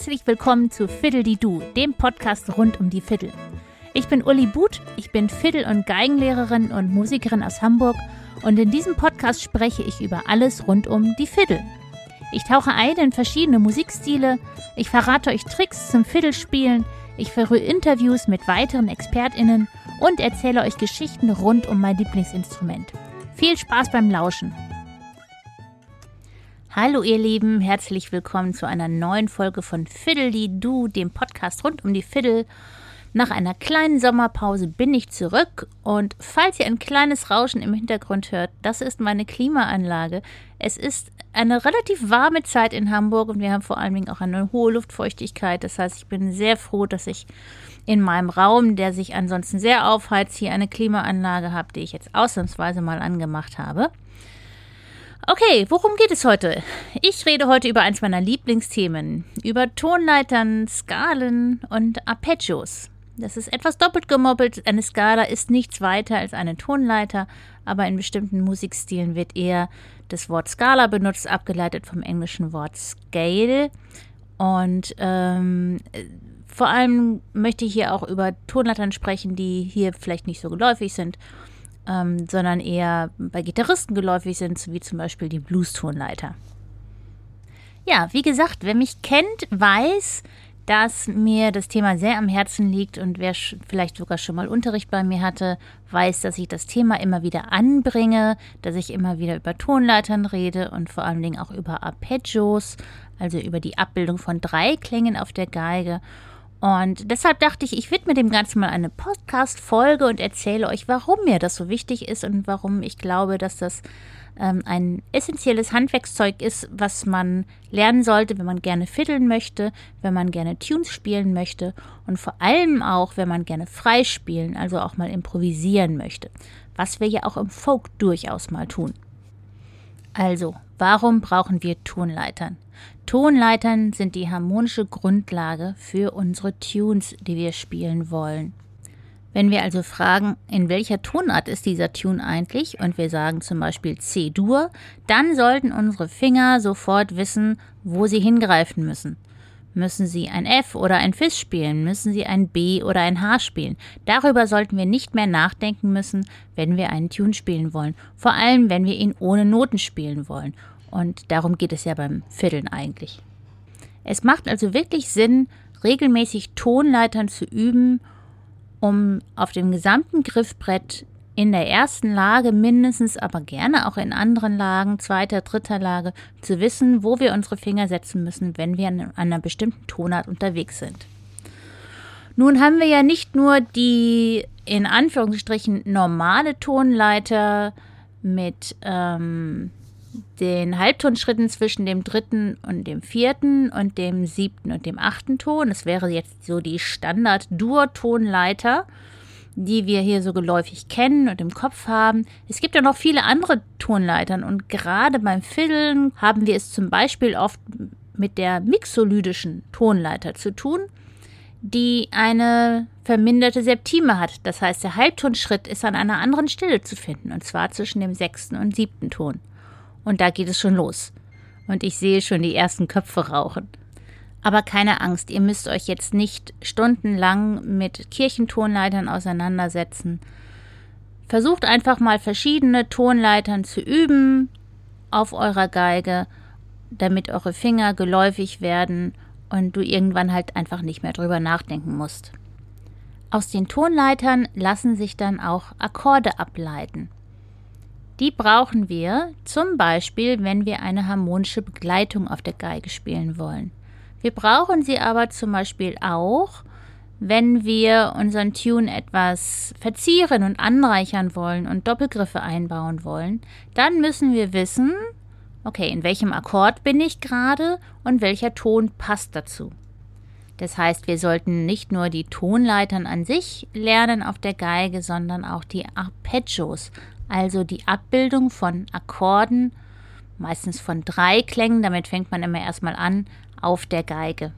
Herzlich willkommen zu Fiddle die Du, dem Podcast rund um die Fiddle. Ich bin Uli But, ich bin Fiddle- und Geigenlehrerin und Musikerin aus Hamburg und in diesem Podcast spreche ich über alles rund um die Fiddle. Ich tauche ein in verschiedene Musikstile, ich verrate euch Tricks zum Fiddlespielen, ich führe Interviews mit weiteren ExpertInnen und erzähle euch Geschichten rund um mein Lieblingsinstrument. Viel Spaß beim Lauschen! Hallo ihr Lieben, herzlich willkommen zu einer neuen Folge von Fiddle die Du, dem Podcast rund um die Fiddle. Nach einer kleinen Sommerpause bin ich zurück und falls ihr ein kleines Rauschen im Hintergrund hört, das ist meine Klimaanlage. Es ist eine relativ warme Zeit in Hamburg und wir haben vor allen Dingen auch eine hohe Luftfeuchtigkeit. Das heißt, ich bin sehr froh, dass ich in meinem Raum, der sich ansonsten sehr aufheizt, hier eine Klimaanlage habe, die ich jetzt ausnahmsweise mal angemacht habe. Okay, worum geht es heute? Ich rede heute über eins meiner Lieblingsthemen, über Tonleitern, Skalen und Arpeggios. Das ist etwas doppelt gemoppelt. Eine Skala ist nichts weiter als eine Tonleiter, aber in bestimmten Musikstilen wird eher das Wort Skala benutzt, abgeleitet vom englischen Wort Scale. Und ähm, vor allem möchte ich hier auch über Tonleitern sprechen, die hier vielleicht nicht so geläufig sind ähm, sondern eher bei Gitarristen geläufig sind, wie zum Beispiel die Blues-Tonleiter. Ja, wie gesagt, wer mich kennt, weiß, dass mir das Thema sehr am Herzen liegt und wer vielleicht sogar schon mal Unterricht bei mir hatte, weiß, dass ich das Thema immer wieder anbringe, dass ich immer wieder über Tonleitern rede und vor allen Dingen auch über Arpeggios, also über die Abbildung von Dreiklängen auf der Geige und deshalb dachte ich, ich widme dem Ganzen mal eine Podcast-Folge und erzähle euch, warum mir das so wichtig ist und warum ich glaube, dass das ähm, ein essentielles Handwerkszeug ist, was man lernen sollte, wenn man gerne fiddeln möchte, wenn man gerne Tunes spielen möchte und vor allem auch, wenn man gerne frei spielen, also auch mal improvisieren möchte, was wir ja auch im Folk durchaus mal tun. Also, warum brauchen wir Tonleitern? Tonleitern sind die harmonische Grundlage für unsere Tunes, die wir spielen wollen. Wenn wir also fragen, in welcher Tonart ist dieser Tune eigentlich, und wir sagen zum Beispiel C-Dur, dann sollten unsere Finger sofort wissen, wo sie hingreifen müssen. Müssen Sie ein F oder ein Fis spielen? Müssen Sie ein B oder ein H spielen? Darüber sollten wir nicht mehr nachdenken müssen, wenn wir einen Tune spielen wollen. Vor allem, wenn wir ihn ohne Noten spielen wollen. Und darum geht es ja beim Fiddeln eigentlich. Es macht also wirklich Sinn, regelmäßig Tonleitern zu üben, um auf dem gesamten Griffbrett in der ersten Lage mindestens, aber gerne auch in anderen Lagen, zweiter, dritter Lage, zu wissen, wo wir unsere Finger setzen müssen, wenn wir an einer bestimmten Tonart unterwegs sind. Nun haben wir ja nicht nur die in Anführungsstrichen normale Tonleiter mit ähm, den Halbtonschritten zwischen dem dritten und dem vierten und dem siebten und dem achten Ton. Das wäre jetzt so die Standard-Dur-Tonleiter die wir hier so geläufig kennen und im Kopf haben. Es gibt ja noch viele andere Tonleitern und gerade beim Fiddeln haben wir es zum Beispiel oft mit der mixolydischen Tonleiter zu tun, die eine verminderte Septime hat. Das heißt, der Halbtonschritt ist an einer anderen Stelle zu finden, und zwar zwischen dem sechsten und siebten Ton. Und da geht es schon los. Und ich sehe schon die ersten Köpfe rauchen. Aber keine Angst, ihr müsst euch jetzt nicht stundenlang mit Kirchentonleitern auseinandersetzen. Versucht einfach mal verschiedene Tonleitern zu üben auf eurer Geige, damit eure Finger geläufig werden und du irgendwann halt einfach nicht mehr drüber nachdenken musst. Aus den Tonleitern lassen sich dann auch Akkorde ableiten. Die brauchen wir zum Beispiel, wenn wir eine harmonische Begleitung auf der Geige spielen wollen. Wir brauchen sie aber zum Beispiel auch, wenn wir unseren Tune etwas verzieren und anreichern wollen und Doppelgriffe einbauen wollen, dann müssen wir wissen, okay, in welchem Akkord bin ich gerade und welcher Ton passt dazu. Das heißt, wir sollten nicht nur die Tonleitern an sich lernen auf der Geige, sondern auch die Arpeggios, also die Abbildung von Akkorden, meistens von drei Klängen, damit fängt man immer erstmal an, auf der Geige.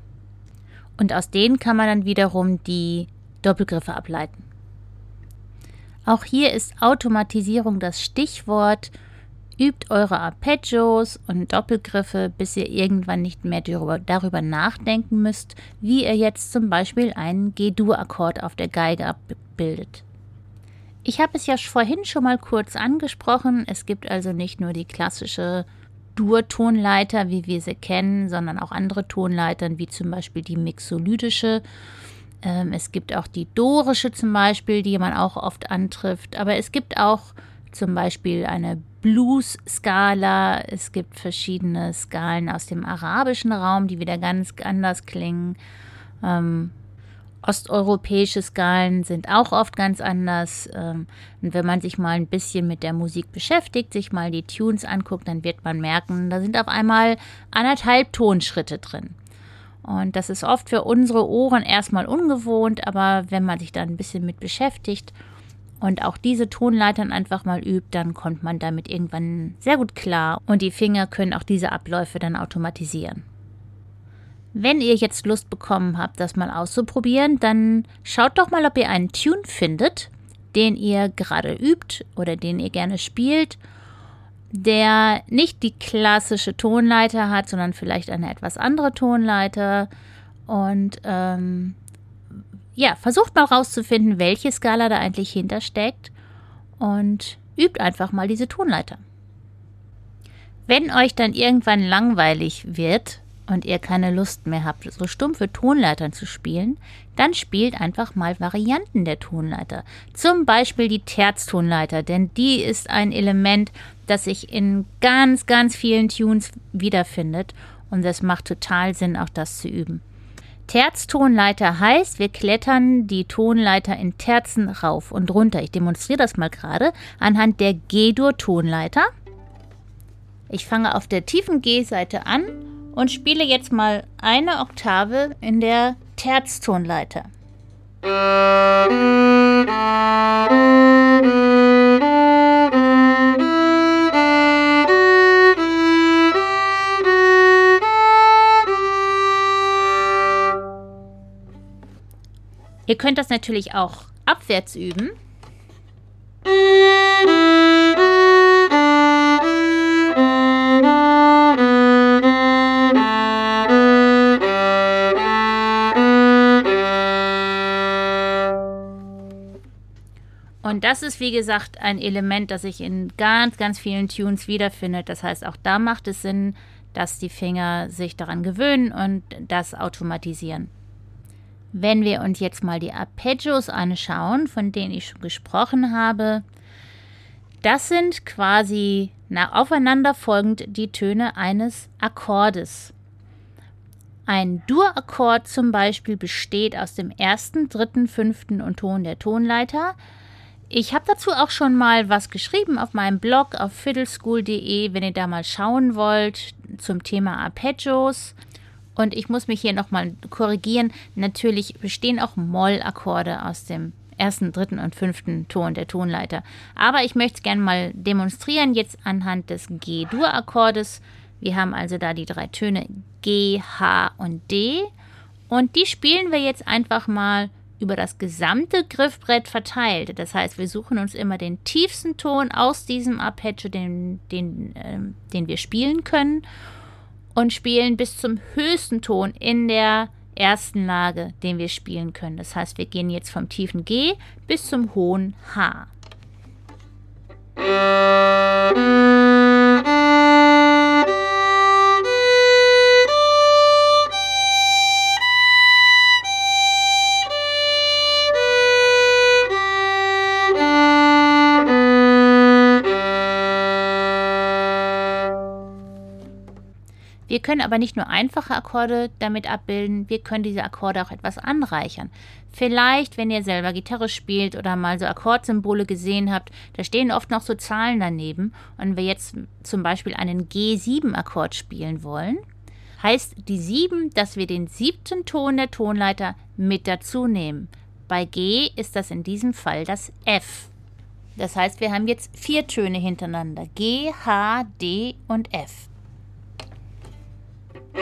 Und aus denen kann man dann wiederum die Doppelgriffe ableiten. Auch hier ist Automatisierung das Stichwort. Übt eure Arpeggios und Doppelgriffe, bis ihr irgendwann nicht mehr darüber, nachdenken müsst, wie ihr jetzt zum Beispiel einen G-Dur-Akkord auf der Geige abbildet. Ich habe es ja vorhin schon mal kurz angesprochen. Es gibt also nicht nur die klassische Dur-Tonleiter, wie wir sie kennen, sondern auch andere Tonleitern, wie zum Beispiel die mixolydische. Ähm, es gibt auch die dorische zum Beispiel, die man auch oft antrifft. Aber es gibt auch zum Beispiel eine Blues-Skala. Es gibt verschiedene Skalen aus dem arabischen Raum, die wieder ganz anders klingen. Ähm, osteuropäische Skalen sind auch oft ganz anders. Ähm, und wenn man sich mal ein bisschen mit der Musik beschäftigt, sich mal die Tunes anguckt, dann wird man merken, da sind auf einmal anderthalb Tonschritte drin. Und das ist oft für unsere Ohren erstmal ungewohnt, aber wenn man sich da ein bisschen mit beschäftigt, und auch diese Tonleitern einfach mal übt, dann kommt man damit irgendwann sehr gut klar und die Finger können auch diese Abläufe dann automatisieren. Wenn ihr jetzt Lust bekommen habt, das mal auszuprobieren, dann schaut doch mal, ob ihr einen Tune findet, den ihr gerade übt oder den ihr gerne spielt, der nicht die klassische Tonleiter hat, sondern vielleicht eine etwas andere Tonleiter. Und ähm, ja, versucht mal rauszufinden, welche Skala da eigentlich hintersteckt und übt einfach mal diese Tonleiter. Wenn euch dann irgendwann langweilig wird und ihr keine Lust mehr habt, so stumpfe Tonleitern zu spielen, dann spielt einfach mal Varianten der Tonleiter. Zum Beispiel die Terztonleiter, denn die ist ein Element, das sich in ganz, ganz vielen Tunes wiederfindet und es macht total Sinn, auch das zu üben. Terztonleiter heißt, wir klettern die Tonleiter in Terzen rauf und runter. Ich demonstriere das mal gerade anhand der G-Dur-Tonleiter. Ich fange auf der tiefen G-Seite an und spiele jetzt mal eine Oktave in der Terztonleiter. Ihr könnt das natürlich auch abwärts üben. Das ist, wie gesagt, ein Element, das sich in ganz, ganz vielen Tunes wiederfindet. Das heißt, auch da macht es Sinn, dass die Finger sich daran gewöhnen und das automatisieren. Wenn wir uns jetzt mal die Arpeggios anschauen, von denen ich schon gesprochen habe, das sind quasi nach aufeinanderfolgend die Töne eines Akkordes. Ein Dur-Akkord zum Beispiel besteht aus dem ersten, dritten, fünften und Ton der Tonleiter. Ich habe dazu auch schon mal was geschrieben auf meinem Blog auf fiddleschool.de, wenn ihr da mal schauen wollt zum Thema Arpeggios. Und ich muss mich hier nochmal korrigieren. Natürlich bestehen auch Moll-Akkorde aus dem ersten, dritten und fünften Ton der Tonleiter. Aber ich möchte es gerne mal demonstrieren, jetzt anhand des G-Dur-Akkordes. Wir haben also da die drei Töne G, H und D. Und die spielen wir jetzt einfach mal über das gesamte Griffbrett verteilt. Das heißt, wir suchen uns immer den tiefsten Ton aus diesem Arpeggio, den, den, äh, den wir spielen können und spielen bis zum höchsten Ton in der ersten Lage, den wir spielen können. Das heißt, wir gehen jetzt vom tiefen G bis zum hohen H. können aber nicht nur einfache Akkorde damit abbilden, wir können diese Akkorde auch etwas anreichern. Vielleicht, wenn ihr selber Gitarre spielt oder mal so Akkordsymbole gesehen habt, da stehen oft noch so Zahlen daneben. Und wir jetzt zum Beispiel einen G7-Akkord spielen wollen, heißt die 7, dass wir den siebten Ton der Tonleiter mit dazu nehmen. Bei G ist das in diesem Fall das F. Das heißt, wir haben jetzt vier Töne hintereinander. G, H, D und F. Auch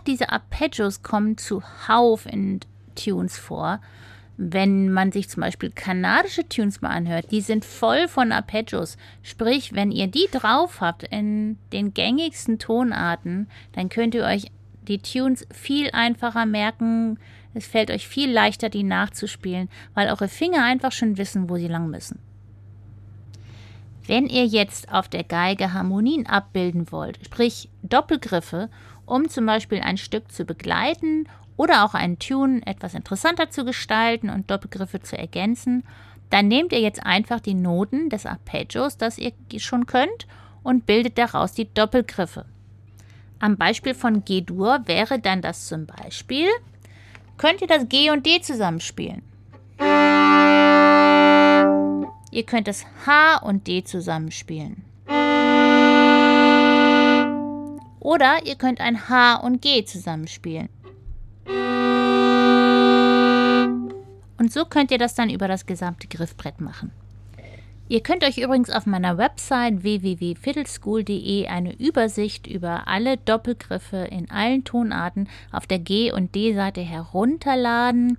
diese Arpeggios kommen zu Hauf in Tunes vor. Wenn man sich zum Beispiel kanadische Tunes mal anhört, die sind voll von Arpeggios. Sprich, wenn ihr die drauf habt in den gängigsten Tonarten, dann könnt ihr euch die Tunes viel einfacher merken. Es fällt euch viel leichter, die nachzuspielen, weil eure Finger einfach schon wissen, wo sie lang müssen. Wenn ihr jetzt auf der Geige Harmonien abbilden wollt, sprich Doppelgriffe, um zum Beispiel ein Stück zu begleiten oder auch einen Tune etwas interessanter zu gestalten und Doppelgriffe zu ergänzen, dann nehmt ihr jetzt einfach die Noten des Arpeggios, das ihr schon könnt, und bildet daraus die Doppelgriffe. Am Beispiel von G-Dur wäre dann das zum Beispiel, könnt ihr das G und D zusammenspielen. Ihr könnt das H und D zusammenspielen. Oder ihr könnt ein H und G zusammenspielen. Und so könnt ihr das dann über das gesamte Griffbrett machen. Ihr könnt euch übrigens auf meiner Website www.fiddleschool.de eine Übersicht über alle Doppelgriffe in allen Tonarten auf der G- und D-Seite herunterladen.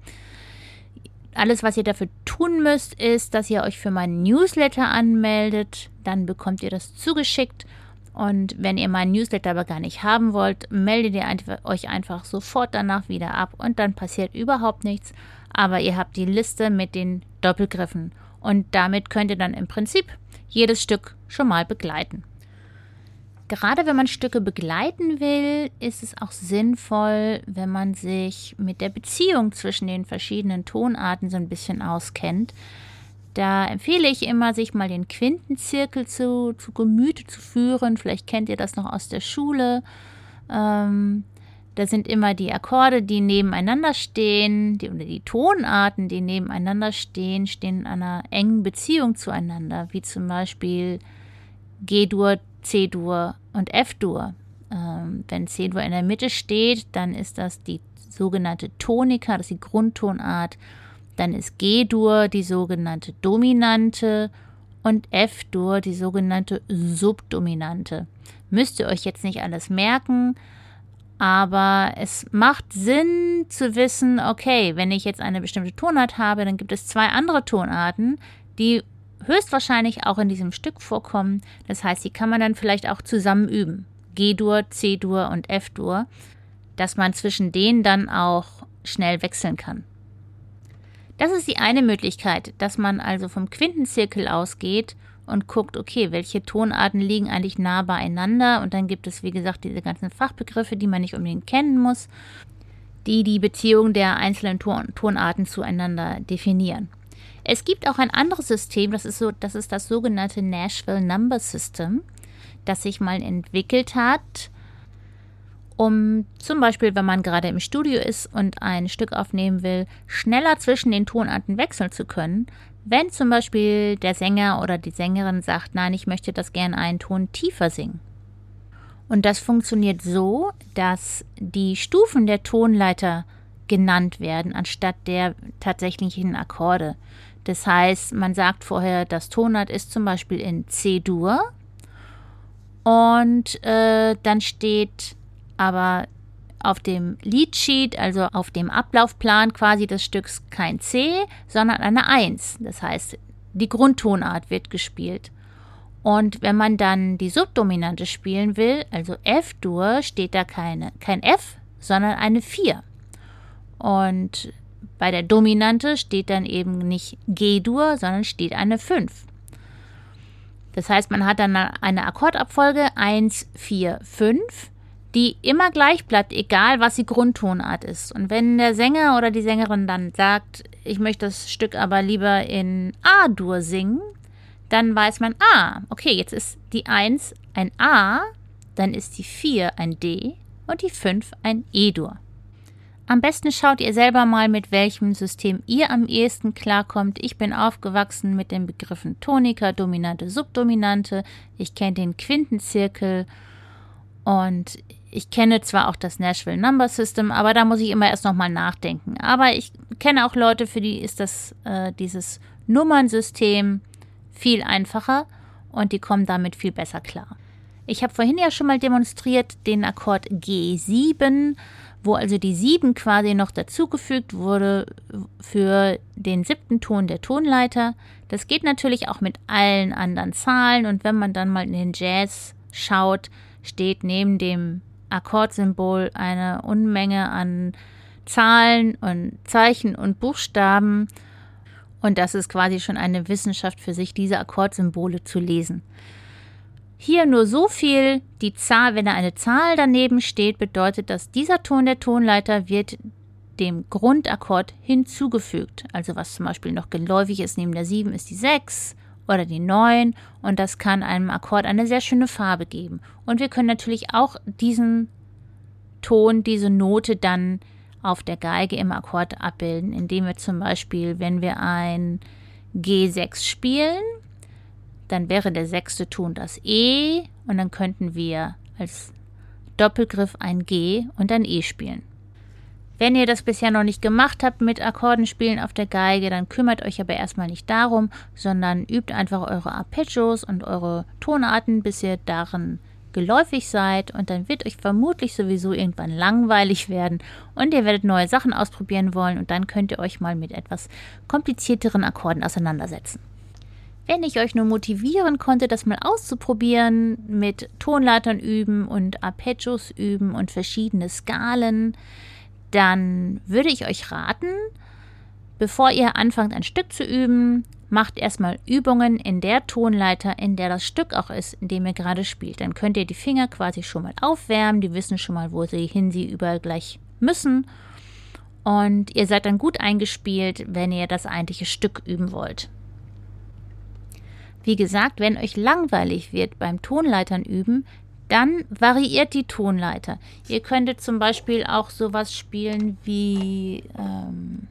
Alles, was ihr dafür tun müsst, ist, dass ihr euch für meinen Newsletter anmeldet. Dann bekommt ihr das zugeschickt. Und wenn ihr meinen Newsletter aber gar nicht haben wollt, meldet ihr euch einfach sofort danach wieder ab und dann passiert überhaupt nichts. Aber ihr habt die Liste mit den Doppelgriffen und damit könnt ihr dann im Prinzip jedes Stück schon mal begleiten. Gerade wenn man Stücke begleiten will, ist es auch sinnvoll, wenn man sich mit der Beziehung zwischen den verschiedenen Tonarten so ein bisschen auskennt. Da empfehle ich immer, sich mal den Quintenzirkel zu, zu Gemüte zu führen. Vielleicht kennt ihr das noch aus der Schule. Ähm, da sind immer die Akkorde, die nebeneinander stehen, die, oder die Tonarten, die nebeneinander stehen, stehen in einer engen Beziehung zueinander, wie zum Beispiel G-Dur, C-Dur und F-Dur. Ähm, wenn C-Dur in der Mitte steht, dann ist das die sogenannte Tonika, das ist die Grundtonart. Dann ist G-Dur die sogenannte Dominante und F-Dur die sogenannte Subdominante. Müsst ihr euch jetzt nicht alles merken, aber es macht Sinn zu wissen, okay, wenn ich jetzt eine bestimmte Tonart habe, dann gibt es zwei andere Tonarten, die höchstwahrscheinlich auch in diesem Stück vorkommen. Das heißt, die kann man dann vielleicht auch zusammen üben. G-Dur, C-Dur und F-Dur, dass man zwischen denen dann auch schnell wechseln kann. Das ist die eine Möglichkeit, dass man also vom Quintenzirkel ausgeht und guckt, okay, welche Tonarten liegen eigentlich nah beieinander. Und dann gibt es, wie gesagt, diese ganzen Fachbegriffe, die man nicht unbedingt kennen muss, die die Beziehung der einzelnen Ton Tonarten zueinander definieren. Es gibt auch ein anderes System, das ist, so, das ist das sogenannte Nashville Number System, das sich mal entwickelt hat, um zum Beispiel, wenn man gerade im Studio ist und ein Stück aufnehmen will, schneller zwischen den Tonarten wechseln zu können, wenn zum Beispiel der Sänger oder die Sängerin sagt, nein, ich möchte das gerne einen Ton tiefer singen. Und das funktioniert so, dass die Stufen der Tonleiter genannt werden, anstatt der tatsächlichen Akkorde. Das heißt, man sagt vorher, das Tonart ist zum Beispiel in C-Dur und äh, dann steht aber auf dem Leadsheet, also auf dem Ablaufplan quasi des Stücks kein C, sondern eine 1. Das heißt, die Grundtonart wird gespielt. Und wenn man dann die Subdominante spielen will, also F-Dur, steht da keine, kein F, sondern eine 4. Und bei der Dominante steht dann eben nicht G-Dur, sondern steht eine 5. Das heißt, man hat dann eine Akkordabfolge 1, 4, 5 die immer gleich bleibt, egal was die Grundtonart ist. Und wenn der Sänger oder die Sängerin dann sagt, ich möchte das Stück aber lieber in A-Dur singen, dann weiß man, ah, okay, jetzt ist die 1 ein A, dann ist die 4 ein D und die 5 ein E-Dur. Am besten schaut ihr selber mal, mit welchem System ihr am ehesten klarkommt. Ich bin aufgewachsen mit den Begriffen Tonika, Dominante, Subdominante. Ich kenne den Quintenzirkel und ich kenne zwar auch das Nashville Number System, aber da muss ich immer erst nochmal nachdenken. Aber ich kenne auch Leute, für die ist das äh, dieses Nummernsystem viel einfacher und die kommen damit viel besser klar. Ich habe vorhin ja schon mal demonstriert den Akkord G7, wo also die 7 quasi noch dazugefügt wurde für den siebten Ton der Tonleiter. Das geht natürlich auch mit allen anderen Zahlen und wenn man dann mal in den Jazz schaut, steht neben dem Akkordsymbol eine Unmenge an Zahlen und Zeichen und Buchstaben. Und das ist quasi schon eine Wissenschaft für sich, diese Akkordsymbole zu lesen. Hier nur so viel, die Zahl, wenn da eine Zahl daneben steht, bedeutet dass dieser Ton der Tonleiter wird dem Grundakkord hinzugefügt. Also was zum Beispiel noch geläufig ist neben der 7 ist die 6 oder die 9 und das kann einem Akkord eine sehr schöne Farbe geben. Und wir können natürlich auch diesen Ton, diese Note dann auf der Geige im Akkord abbilden, indem wir zum Beispiel, wenn wir ein G6 spielen, dann wäre der sechste Ton das E und dann könnten wir als Doppelgriff ein G und ein E spielen. Wenn ihr das bisher noch nicht gemacht habt mit Akkordenspielen auf der Geige, dann kümmert euch aber erstmal nicht darum, sondern übt einfach eure Arpeggios und eure Tonarten, bis ihr darin geläufig seid. Und dann wird euch vermutlich sowieso irgendwann langweilig werden. Und ihr werdet neue Sachen ausprobieren wollen. Und dann könnt ihr euch mal mit etwas komplizierteren Akkorden auseinandersetzen. Wenn ich euch nur motivieren konnte, das mal auszuprobieren, mit Tonleitern üben und Arpeggios üben und verschiedene Skalen, dann würde ich euch raten, bevor ihr anfangt, ein Stück zu üben, macht erstmal Übungen in der Tonleiter, in der das Stück auch ist, in dem ihr gerade spielt. Dann könnt ihr die Finger quasi schon mal aufwärmen, die wissen schon mal, wo sie hin sie überall gleich müssen. Und ihr seid dann gut eingespielt, wenn ihr das eigentliche Stück üben wollt. Wie gesagt, wenn euch langweilig wird beim Tonleitern üben, dann variiert die Tonleiter. Ihr könntet zum Beispiel auch sowas spielen wie. Ähm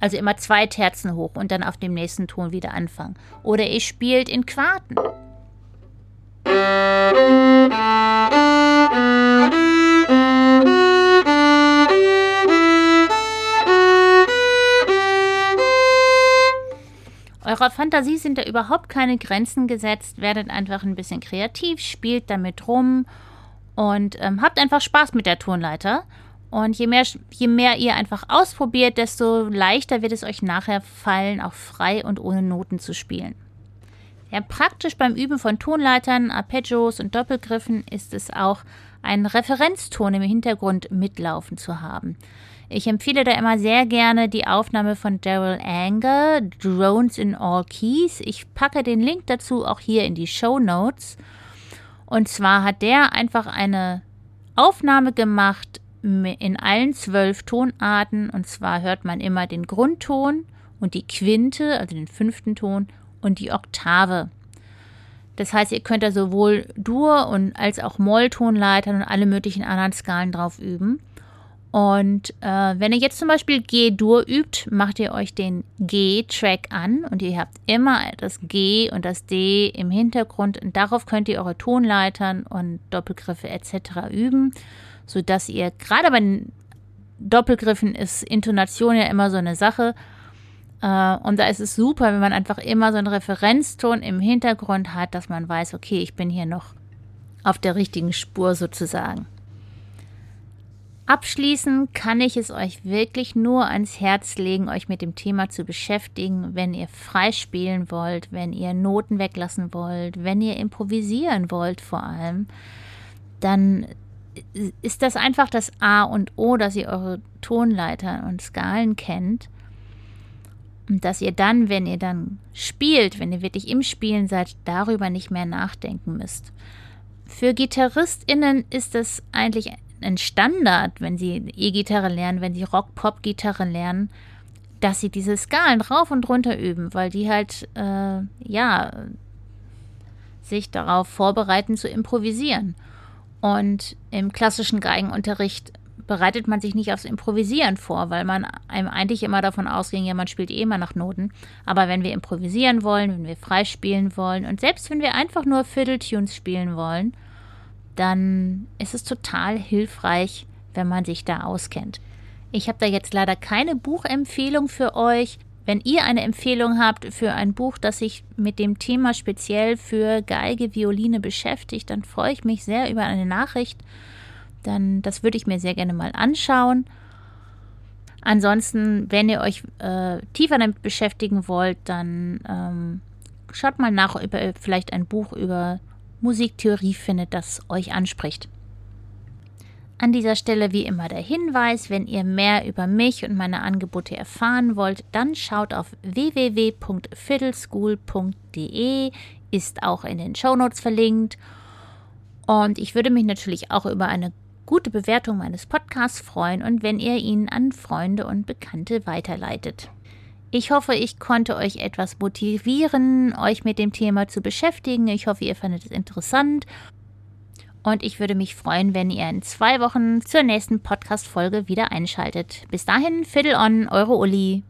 also immer zwei Terzen hoch und dann auf dem nächsten Ton wieder anfangen. Oder ihr spielt in Quarten. Eurer Fantasie sind da überhaupt keine Grenzen gesetzt. Werdet einfach ein bisschen kreativ, spielt damit rum und ähm, habt einfach Spaß mit der Tonleiter. Und je mehr, je mehr ihr einfach ausprobiert, desto leichter wird es euch nachher fallen, auch frei und ohne Noten zu spielen. Ja, praktisch beim Üben von Tonleitern, Arpeggios und Doppelgriffen ist es auch, einen Referenzton im Hintergrund mitlaufen zu haben. Ich empfehle da immer sehr gerne die Aufnahme von Daryl Anger, Drones in All Keys. Ich packe den Link dazu auch hier in die Show Notes. Und zwar hat der einfach eine Aufnahme gemacht in allen zwölf Tonarten. Und zwar hört man immer den Grundton und die Quinte, also den fünften Ton, und die Oktave. Das heißt, ihr könnt da sowohl Dur- und als auch Molltonleitern und alle möglichen anderen Skalen drauf üben. Und äh, wenn ihr jetzt zum Beispiel G-Dur übt, macht ihr euch den G-Track an und ihr habt immer das G und das D im Hintergrund und darauf könnt ihr eure Tonleitern und Doppelgriffe etc. üben, sodass ihr gerade bei den Doppelgriffen ist Intonation ja immer so eine Sache, äh, und da ist es super, wenn man einfach immer so einen Referenzton im Hintergrund hat, dass man weiß, okay, ich bin hier noch auf der richtigen Spur sozusagen. Abschließend kann ich es euch wirklich nur ans Herz legen, euch mit dem Thema zu beschäftigen, wenn ihr frei spielen wollt, wenn ihr Noten weglassen wollt, wenn ihr improvisieren wollt vor allem, dann ist das einfach das A und O, dass ihr eure Tonleiter und Skalen kennt und dass ihr dann, wenn ihr dann spielt, wenn ihr wirklich im Spielen seid, darüber nicht mehr nachdenken müsst. Für GitarristInnen ist es eigentlich ein Standard, wenn sie E-Gitarre lernen, wenn sie Rock-Pop-Gitarre lernen, dass sie diese Skalen rauf und runter üben, weil die halt, äh, ja, sich darauf vorbereiten zu improvisieren. Und im klassischen Geigenunterricht bereitet man sich nicht aufs Improvisieren vor, weil man einem eigentlich immer davon ausging, ja, man spielt eh immer nach Noten. Aber wenn wir improvisieren wollen, wenn wir frei spielen wollen und selbst wenn wir einfach nur Fiddle-Tunes spielen wollen, dann ist es total hilfreich, wenn man sich da auskennt. Ich habe da jetzt leider keine Buchempfehlung für euch, Wenn ihr eine Empfehlung habt für ein Buch, das sich mit dem Thema speziell für Geige, Violine beschäftigt, dann freue ich mich sehr über eine Nachricht. Dann, das würde ich mir sehr gerne mal anschauen. Ansonsten, wenn ihr euch äh, tiefer damit beschäftigen wollt, dann ähm, schaut mal nach, ob ihr vielleicht ein Buch über Musiktheorie findet, das euch anspricht. An dieser Stelle wie immer der Hinweis, wenn ihr mehr über mich und meine Angebote erfahren wollt, dann schaut auf www.fiddleschool.de, ist auch in den Shownotes verlinkt. Und ich würde mich natürlich auch über eine gute Bewertung meines Podcasts freuen und wenn ihr ihn an Freunde und Bekannte weiterleitet. Ich hoffe, ich konnte euch etwas motivieren, euch mit dem Thema zu beschäftigen. Ich hoffe, ihr fandet es interessant und ich würde mich freuen, wenn ihr in zwei Wochen zur nächsten Podcast-Folge wieder einschaltet. Bis dahin, Fiddle on, eure Uli.